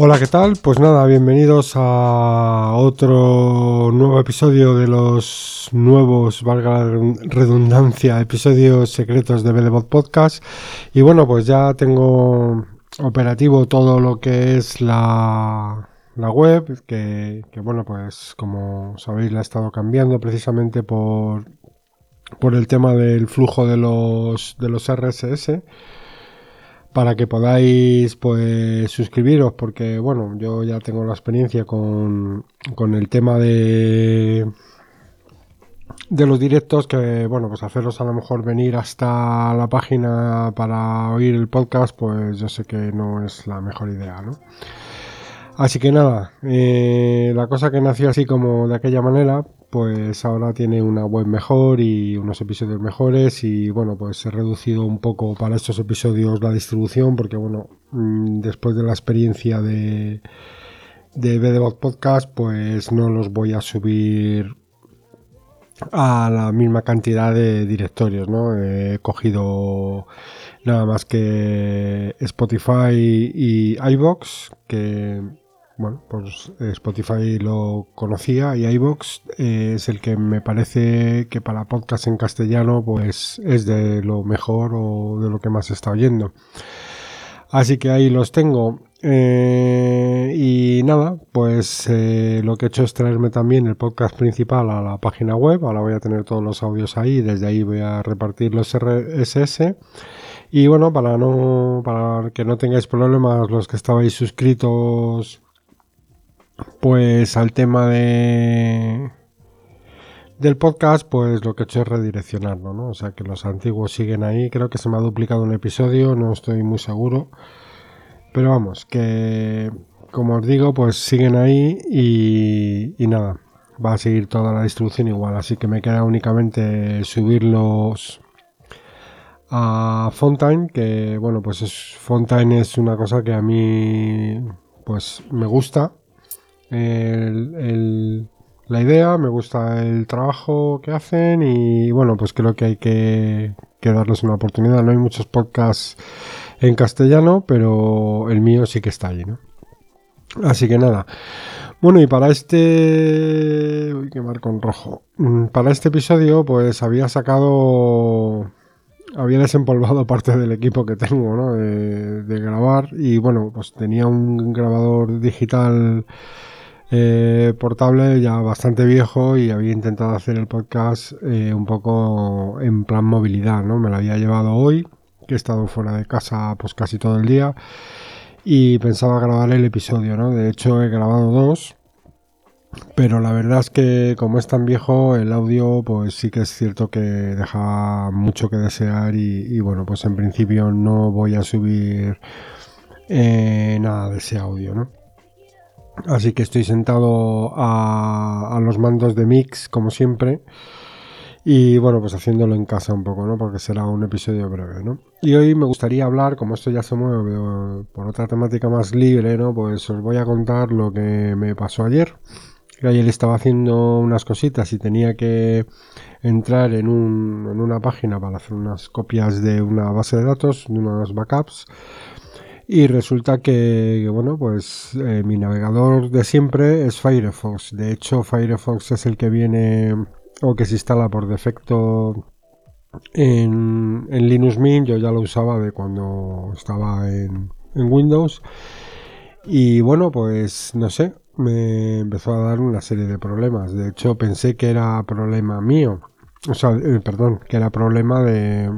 Hola, ¿qué tal? Pues nada, bienvenidos a otro nuevo episodio de los nuevos, valga la redundancia, episodios secretos de Bedebot Podcast. Y bueno, pues ya tengo operativo todo lo que es la, la web, que, que bueno, pues como sabéis la he estado cambiando precisamente por, por el tema del flujo de los, de los RSS para que podáis pues suscribiros porque bueno yo ya tengo la experiencia con, con el tema de de los directos que bueno pues hacerlos a lo mejor venir hasta la página para oír el podcast pues yo sé que no es la mejor idea no así que nada eh, la cosa que nació así como de aquella manera pues ahora tiene una web mejor y unos episodios mejores y bueno pues he reducido un poco para estos episodios la distribución porque bueno mm, después de la experiencia de de BDBot Podcast pues no los voy a subir a la misma cantidad de directorios no he cogido nada más que Spotify y iBox que bueno, pues eh, Spotify lo conocía y iVoox eh, es el que me parece que para podcast en castellano pues es de lo mejor o de lo que más está oyendo. Así que ahí los tengo. Eh, y nada, pues lo que he hecho es traerme también el podcast principal a la página web. Ahora voy a tener todos los audios ahí. Desde ahí voy a repartir los RSS. Y bueno, para no, para que no tengáis problemas los que estabais suscritos pues al tema de del podcast, pues lo que he hecho es redireccionarlo, ¿no? O sea que los antiguos siguen ahí. Creo que se me ha duplicado un episodio, no estoy muy seguro. Pero vamos, que como os digo, pues siguen ahí y, nada, va a seguir toda la distribución igual. Así que me queda únicamente subirlos a Fontaine, que bueno, pues es, Fontaine es una cosa que a mí pues me gusta la idea, me gusta el trabajo que hacen y bueno, pues creo que hay que, darles una oportunidad. No hay muchos podcasts en castellano, pero el mío sí que está allí, ¿no? Así que nada. Bueno, y para este... Uy, que marco en rojo. Mm, para este episodio, pues había sacado... Había desempolvado parte del equipo que tengo, ¿no? De grabar. Y bueno, pues tenía un grabador digital eh, portable ya bastante viejo y había intentado hacer el podcast eh, un poco en plan movilidad, ¿no? Me lo había llevado hoy, que he estado fuera de casa pues casi todo el día y pensaba grabar el episodio, ¿no? De hecho he grabado dos, pero la verdad es que como es tan viejo el audio pues sí que es cierto que deja mucho que desear y, bueno pues en principio no voy a subir eh, nada de ese audio, ¿no? Así que estoy sentado a, los mandos de mix, como siempre. Y bueno, pues haciéndolo en casa un poco, ¿no? Porque será un episodio breve, ¿no? Y hoy me gustaría hablar, como esto ya se mueve por otra temática más libre, ¿no? Pues os voy a contar lo que me pasó ayer. Ayer estaba haciendo unas cositas y tenía que entrar en, un, en una página para hacer unas copias de una base de datos, de unos backups. Y resulta que, bueno, pues eh, mi navegador de siempre es Firefox. De hecho, Firefox es el que viene o que se instala por defecto en, Linux Mint. Yo ya lo usaba de cuando estaba en, en Windows. Y bueno, pues no sé, me empezó a dar una serie de problemas. De hecho, pensé que era problema mío. O sea, eh, perdón, que era problema de,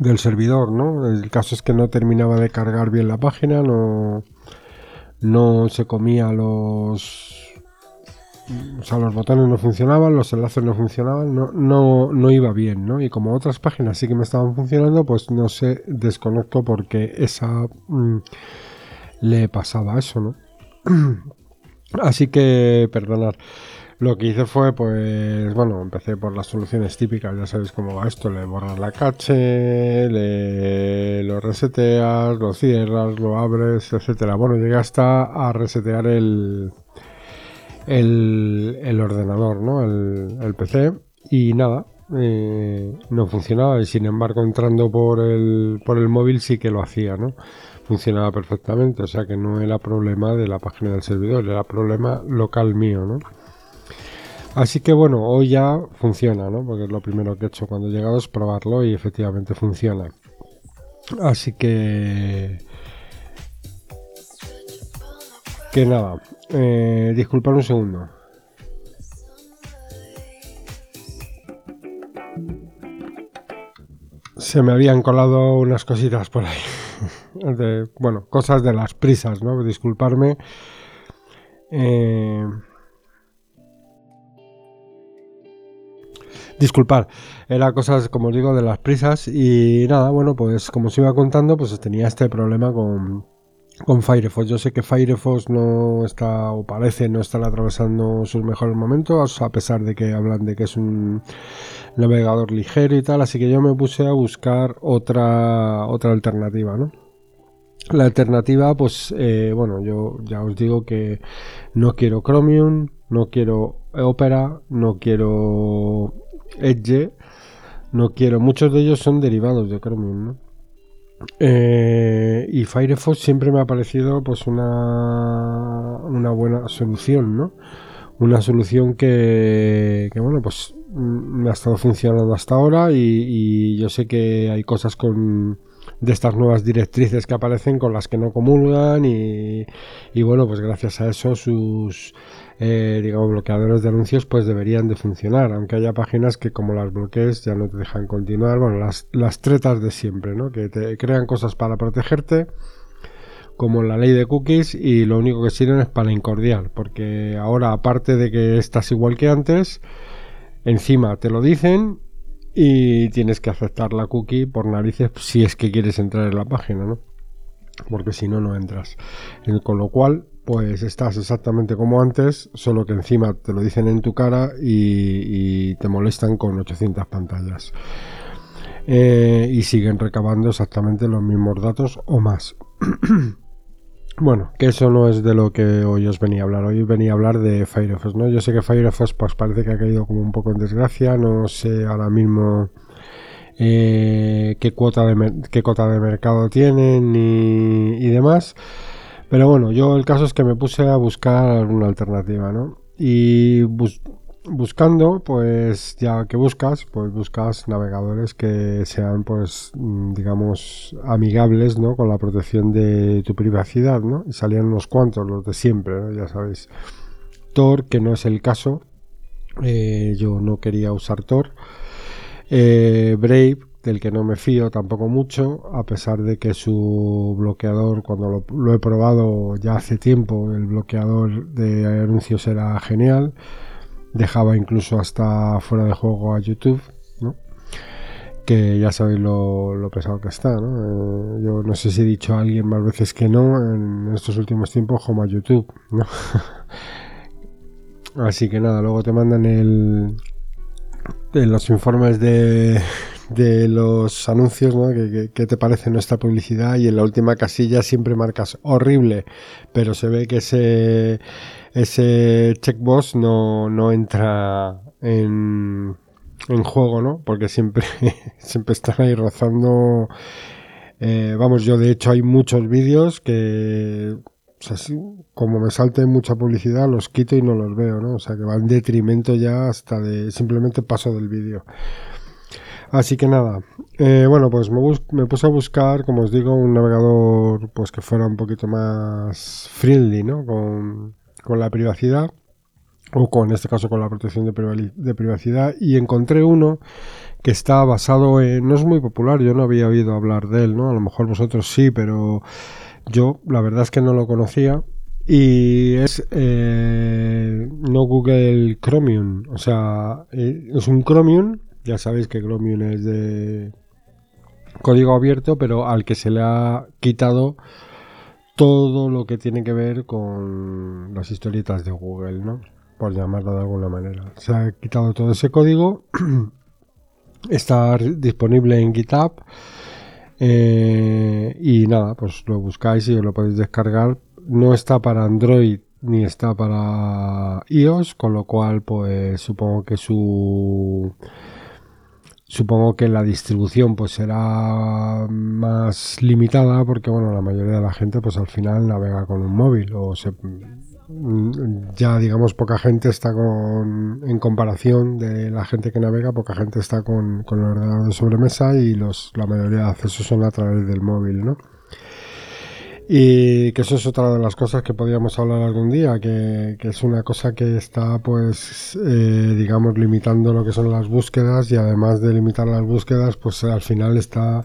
del servidor, ¿no? El caso es que no terminaba de cargar bien la página, no, no se comía los... O sea, los botones no funcionaban, los enlaces no funcionaban, no, no, no iba bien, ¿no? Y como otras páginas sí que me estaban funcionando, pues no sé, desconecto porque esa mm, le pasaba eso, ¿no? Así que, perdonad. Lo que hice fue, pues, bueno, empecé por las soluciones típicas, ya sabéis cómo va esto, le borras la cache, le lo reseteas, lo cierras, lo abres, etcétera. Bueno, llegué hasta a resetear el, el, ordenador, ¿no? El, el, PC y nada, eh, no funcionaba y sin embargo entrando por el, por el móvil sí que lo hacía, ¿no? Funcionaba perfectamente, o sea que no era problema de la página del servidor, era problema local mío, ¿no? Así que bueno, hoy ya funciona, ¿no? Porque lo primero que he hecho cuando he llegado es probarlo y efectivamente funciona. Así que... Que nada, eh, disculpad un segundo. Se me habían colado unas cositas por ahí. bueno, cosas de las prisas, ¿no? Disculparme. Eh, Disculpar, era cosas, como os digo, de las prisas y nada, bueno, pues como os iba contando, pues tenía este problema con, con Firefox. Yo sé que Firefox no está, o parece no estar atravesando sus mejores momentos, a pesar de que hablan de que es un navegador ligero y tal, así que yo me puse a buscar otra, otra alternativa, ¿no? La alternativa, pues, eh, bueno, yo ya os digo que no quiero Chromium, no quiero Opera, no quiero Edge, no quiero. Muchos de ellos son derivados de Chromium. Eh, y Firefox siempre me ha parecido pues una, una buena solución, ¿no? Una solución que, que bueno, pues mm, me ha estado funcionando hasta ahora y, y, yo sé que hay cosas con de estas nuevas directrices que aparecen con las que no comulgan y, y bueno, pues gracias a eso sus eh, digamos, bloqueadores de anuncios, pues deberían de funcionar, aunque haya páginas que como las bloquees ya no te dejan continuar, bueno, las, las tretas de siempre, ¿no? Que te crean cosas para protegerte, como la ley de cookies, y lo único que sirven es para incordiar, porque ahora, aparte de que estás igual que antes, encima te lo dicen y tienes que aceptar la cookie por narices si es que quieres entrar en la página, ¿no? Porque si no, no entras. Con lo cual, pues estás exactamente como antes, solo que encima te lo dicen en tu cara y, te molestan con 800 pantallas. Eh, y siguen recabando exactamente los mismos datos o más. bueno, que eso no es de lo que hoy os venía a hablar. Hoy venía a hablar de Firefox, ¿no? Yo sé que Firefox pues parece que ha caído como un poco en desgracia. No sé ahora mismo eh, qué, cuota de qué cuota de mercado tienen y demás. Pero bueno, yo el caso es que me puse a buscar una alternativa, ¿no? Y buscando, pues ya que buscas, pues buscas navegadores que sean, pues, mm, digamos, amigables, ¿no? Con la protección de tu privacidad, ¿no? Y salían unos cuantos, los de siempre, ¿no? Ya sabéis. Tor, que no es el caso. Eh, yo no quería usar Tor. Eh, Brave, del que no me fío tampoco mucho, a pesar de que su bloqueador, cuando lo, he probado ya hace tiempo, el bloqueador de anuncios era genial, dejaba incluso hasta fuera de juego a YouTube, que ya sabéis lo, pesado que está, ¿no? Eh, yo no sé si he dicho a alguien más veces que no en estos últimos tiempos como a YouTube, ¿no? Así que nada, luego te mandan el, los informes de, de los anuncios, ¿no? ¿Qué, te parece nuestra publicidad? Y en la última casilla siempre marcas horrible, pero se ve que ese, ese checkbox no, no entra en, en juego, ¿no? Porque siempre, siempre están ahí rozando. Eh, vamos, yo de hecho hay muchos vídeos que como me salte mucha publicidad, los quito y no los veo, ¿no? O sea que va en detrimento ya hasta de simplemente paso del vídeo. Así que nada, eh, bueno, pues me, puse a buscar, como os digo, un navegador pues que fuera un poquito más friendly, ¿no? Con, la privacidad o con en este caso con la protección de, privacidad. Y encontré uno que está basado en no es muy popular yo no había oído hablar de él no a lo mejor vosotros sí pero yo la verdad es que no lo conocía. Y es eh, no Google Chromium o sea eh, es un Chromium ya sabéis que Chromium es de código abierto, pero al que se le ha quitado todo lo que tiene que ver con las historietas de Google, ¿no? Por llamarlo de alguna manera. Se ha quitado todo ese código. Está disponible en GitHub. Eh, y nada, pues lo buscáis y os lo podéis descargar. No está para Android ni está para iOS, con lo cual pues supongo que su Supongo que la distribución pues será más limitada porque bueno, la mayoría de la gente pues al final navega con un móvil o se, ya digamos poca gente está con en comparación de la gente que navega, poca gente está con, con el ordenador de sobremesa y los la mayoría de accesos son a través del móvil, ¿no? Y que eso es otra de las cosas que podríamos hablar algún día, que, es una cosa que está, pues, eh, digamos, limitando lo que son las búsquedas y además de limitar las búsquedas, pues al final está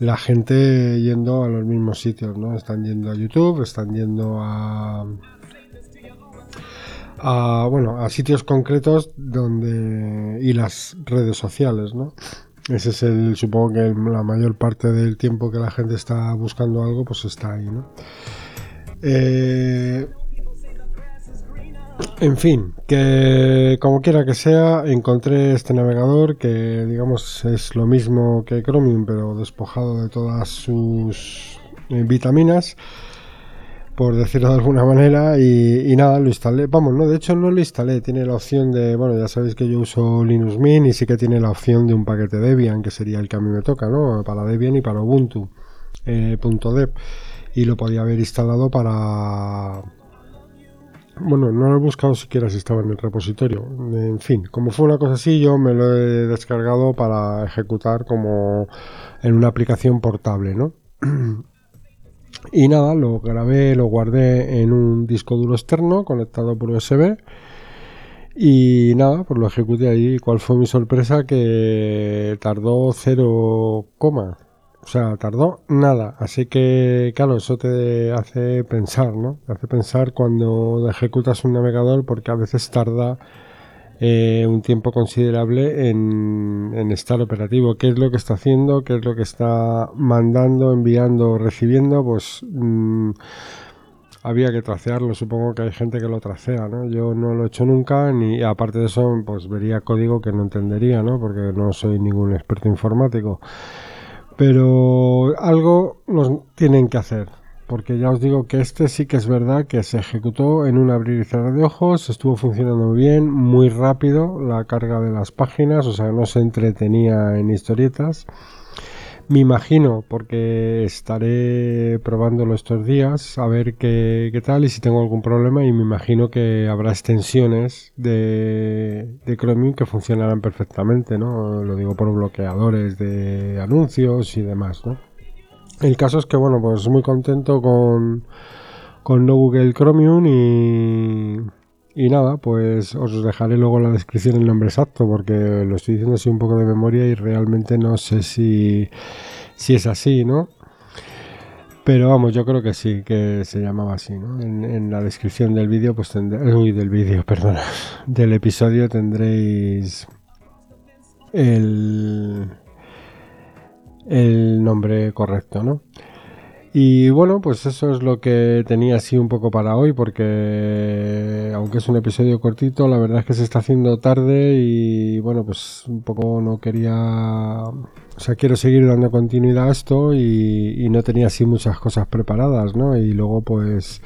la gente yendo a los mismos sitios, ¿no? Están yendo a YouTube, están yendo a, a bueno, a sitios concretos donde y las redes sociales, ¿no? Ese es el, supongo que la mayor parte del tiempo que la gente está buscando algo, pues está ahí, ¿no? Eh, en fin, que como quiera que sea, encontré este navegador que digamos es lo mismo que Chromium, pero despojado de todas sus eh, vitaminas por decirlo de alguna manera, y, nada, lo instalé. Vamos, no, de hecho no lo instalé, tiene la opción de, bueno, ya sabéis que yo uso Linux Mint y sí que tiene la opción de un paquete Debian, que sería el que a mí me toca, ¿no? Para Debian y para Ubuntu, eh, y lo podía haber instalado para... Bueno, no lo he buscado siquiera si estaba en el repositorio. En fin, como fue una cosa así, yo me lo he descargado para ejecutar como en una aplicación portable, ¿no? Y nada, lo grabé, lo guardé en un disco duro externo conectado por USB. Y nada, pues lo ejecuté ahí. ¿Cuál fue mi sorpresa? Que tardó 0, o sea, tardó nada. Así que, claro, eso te hace pensar, ¿no? Te hace pensar cuando ejecutas un navegador porque a veces tarda eh, un tiempo considerable en, estar operativo. ¿Qué es lo que está haciendo? ¿Qué es lo que está mandando, enviando, recibiendo? Pues mm, había que tracearlo. Supongo que hay gente que lo tracea, ¿no? Yo no lo he hecho nunca, ni aparte de eso, pues vería código que no entendería, ¿no? Porque no soy ningún experto informático. Pero algo nos tienen que hacer porque ya os digo que este sí que es verdad que se ejecutó en un abrir y cerrar de ojos, estuvo funcionando bien, muy rápido la carga de las páginas, o sea, no se entretenía en historietas. Me imagino, porque estaré probándolo estos días, a ver qué, tal y si tengo algún problema, y me imagino que habrá extensiones de, de Chromium que funcionarán perfectamente, ¿no? Lo digo por bloqueadores de anuncios y demás, ¿no? El caso es que, bueno, pues muy contento con, con no Google Chromium y, y nada, pues os dejaré luego en la descripción el nombre exacto porque lo estoy diciendo así un poco de memoria y realmente no sé si, si es así, ¿no? Pero vamos, yo creo que sí, que se llamaba así, ¿no? En, la descripción del vídeo, pues tendréis... Uy, del vídeo, perdona. Del episodio tendréis el el nombre correcto, ¿no? Y bueno, pues eso es lo que tenía así un poco para hoy, porque aunque es un episodio cortito, la verdad es que se está haciendo tarde y bueno, pues un poco no quería, o sea, quiero seguir dando continuidad a esto y, no tenía así muchas cosas preparadas, ¿no? Y luego pues...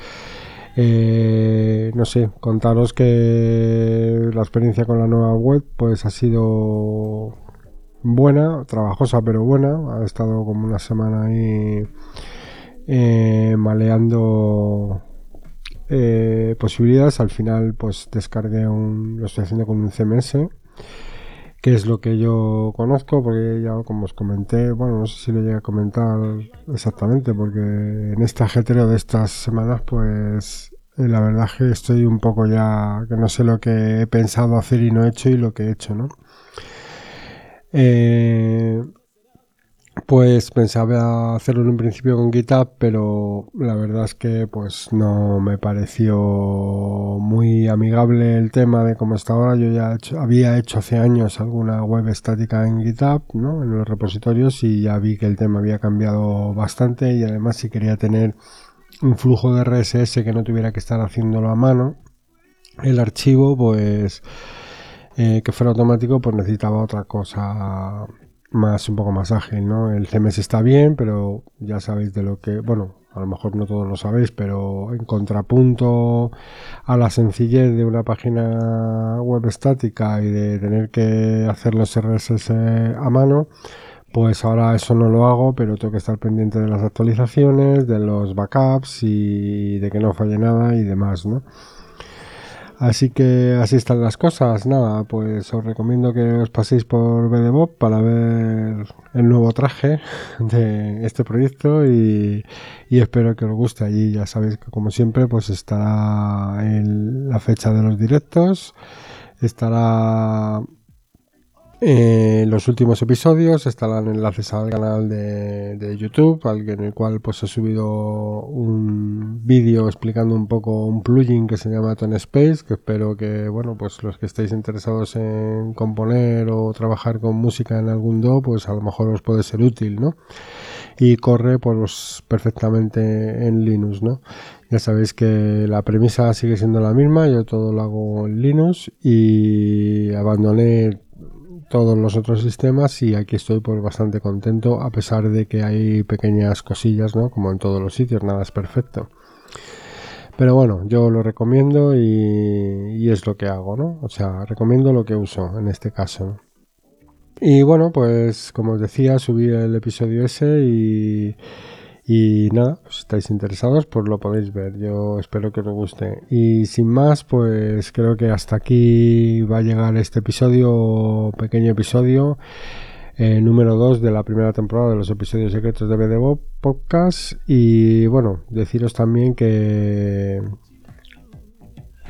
Eh, no sé, contaros que la experiencia con la nueva web pues ha sido buena, trabajosa pero buena. Ha estado como una semana ahí eh, maleando eh, posibilidades. Al final pues descargué un, lo estoy haciendo con un CMS, que es lo que yo conozco, porque ya como os comenté, bueno, no sé si lo llegué a comentar exactamente, porque en este ajetreo de estas semanas pues eh, la verdad es que estoy un poco ya que no sé lo que he pensado hacer y no he hecho y lo que he hecho, ¿no? Eh, pues pensaba hacerlo en un principio con GitHub, pero la verdad es que pues no me pareció muy amigable el tema de cómo está ahora. Yo ya había hecho hace años alguna web estática en GitHub, ¿no? En los repositorios y ya vi que el tema había cambiado bastante y además si quería tener un flujo de RSS que no tuviera que estar haciéndolo a mano, el archivo pues eh, que fuera automático, pues necesitaba otra cosa más, un poco más ágil, ¿no? El CMS está bien, pero ya sabéis de lo que, bueno, a lo mejor no todos lo sabéis, pero en contrapunto a la sencillez de una página web estática y de tener que hacer los RSS a mano, pues ahora eso no lo hago, pero tengo que estar pendiente de las actualizaciones, de los backups y de que no falle nada y demás, ¿no? Así que así están las cosas. Nada, pues os recomiendo que os paséis por BDBOP para ver el nuevo traje de este proyecto y, espero que os guste. Allí ya sabéis que como siempre pues estará en la fecha de los directos, estará eh, los últimos episodios estarán enlaces al canal de, YouTube, en el cual pues he subido un vídeo explicando un poco un plugin que se llama Tone Space, que espero que bueno pues los que estéis interesados en componer o trabajar con música en algún do, pues a lo mejor os puede ser útil, ¿no? Y corre pues perfectamente en Linux, ¿no? Ya sabéis que la premisa sigue siendo la misma, yo todo lo hago en Linux y abandoné todos los otros sistemas y aquí estoy pues bastante contento a pesar de que hay pequeñas cosillas, ¿no? Como en todos los sitios, nada es perfecto. Pero bueno, yo lo recomiendo y, es lo que hago, ¿no? O sea, recomiendo lo que uso en este caso. Y bueno, pues como os decía, subí el episodio ese y y nada, si estáis interesados, pues lo podéis ver. Yo espero que os guste. Y sin más, pues creo que hasta aquí va a llegar este episodio, pequeño episodio, eh, número 2 de la primera temporada de los episodios secretos de BDBO Podcast. Y bueno, deciros también que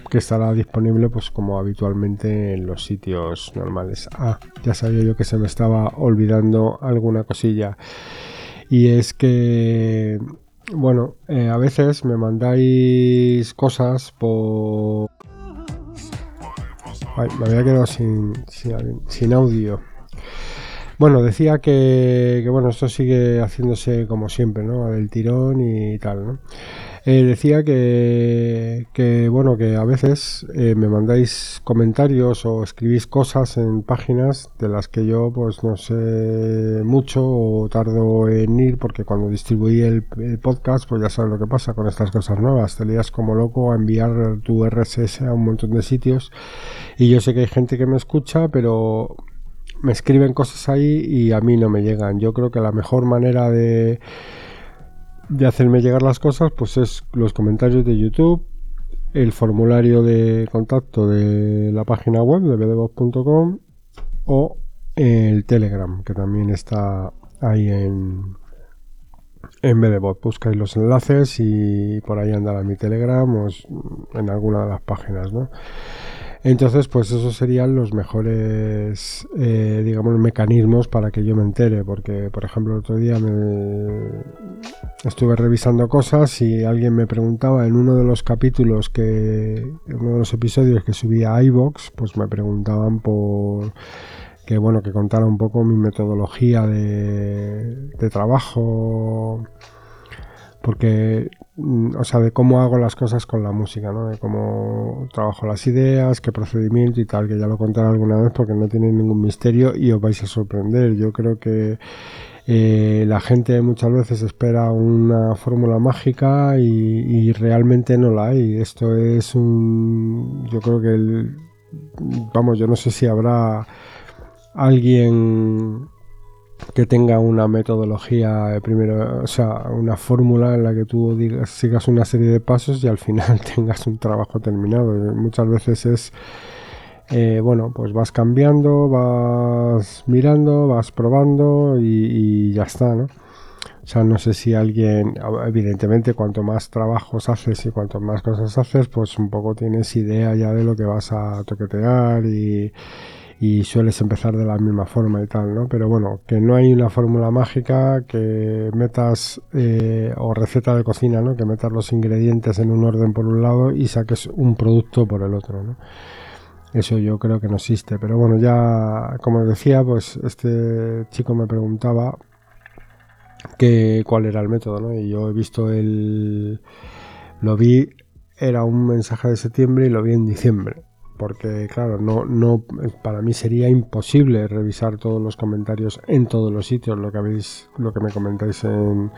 que estará disponible pues como habitualmente en los sitios normales. Ah, ya sabía yo que se me estaba olvidando alguna cosilla. Y es que, bueno, eh, a veces me mandáis cosas por... Ay, me había quedado sin, sin, audio. Bueno, decía que, que, bueno, esto sigue haciéndose como siempre, ¿no? Del tirón y tal, ¿no? Eh, decía que, bueno, que a veces eh, me mandáis comentarios o escribís cosas en páginas de las que yo pues no sé mucho o tardo en ir porque cuando distribuí el, podcast pues ya sabes lo que pasa con estas cosas nuevas, te lías como loco a enviar tu RSS a un montón de sitios y yo sé que hay gente que me escucha pero me escriben cosas ahí y a mí no me llegan. Yo creo que la mejor manera de de hacerme llegar las cosas, pues es los comentarios de YouTube, el formulario de contacto de la página web de bdbox.com o el Telegram, que también está ahí en, en BDBot. Buscáis los enlaces y por ahí andará mi Telegram o en alguna de las páginas, ¿no? Entonces, pues esos serían los mejores, eh, digamos, mecanismos para que yo me entere, porque, por ejemplo, el otro día me estuve revisando cosas y alguien me preguntaba en uno de los capítulos que, en uno de los episodios que subía a iVox, pues me preguntaban por que, bueno, que contara un poco mi metodología de, de trabajo porque, o sea, de cómo hago las cosas con la música, ¿no? De cómo trabajo las ideas, qué procedimiento y tal, que ya lo contaré alguna vez porque no tiene ningún misterio y os vais a sorprender. Yo creo que eh, la gente muchas veces espera una fórmula mágica y, realmente no la hay. Esto es un, yo creo que el, vamos, yo no sé si habrá alguien que tenga una metodología eh, primero, o sea, una fórmula en la que tú digas, sigas una serie de pasos y al final tengas un trabajo terminado. Muchas veces es, eh, bueno, pues vas cambiando, vas mirando, vas probando y, ya está, ¿no? O sea, no sé si alguien, evidentemente, cuanto más trabajos haces y cuanto más cosas haces, pues un poco tienes idea ya de lo que vas a toquetear y y sueles empezar de la misma forma y tal, ¿no? Pero bueno, que no hay una fórmula mágica que metas eh, o receta de cocina, ¿no? Que metas los ingredientes en un orden por un lado y saques un producto por el otro, ¿no? Eso yo creo que no existe. Pero bueno, ya como decía, pues este chico me preguntaba que cuál era el método, ¿no? Y yo he visto el... Lo vi, era un mensaje de septiembre y lo vi en diciembre porque claro, no, no, para mí sería imposible revisar todos los comentarios en todos los sitios, lo que habéis, lo que me comentáis en,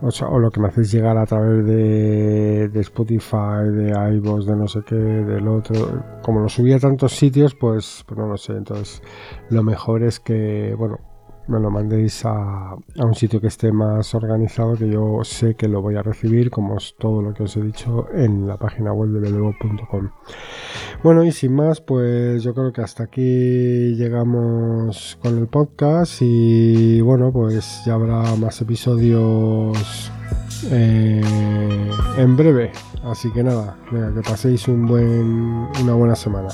o, lo que me hacéis llegar a través de, de Spotify, de iVoox, de no sé qué, del otro, como lo subí a tantos sitios, pues, pues no lo sé, entonces lo mejor es que, bueno, me lo mandéis a, un sitio que esté más organizado, que yo sé que lo voy a recibir, como es todo lo que os he dicho en la página web de belevo.com. Bueno, y sin más, pues yo creo que hasta aquí llegamos con el podcast y bueno, pues ya habrá más episodios eh, en breve. Así que nada, que paséis un buen, una buena semana.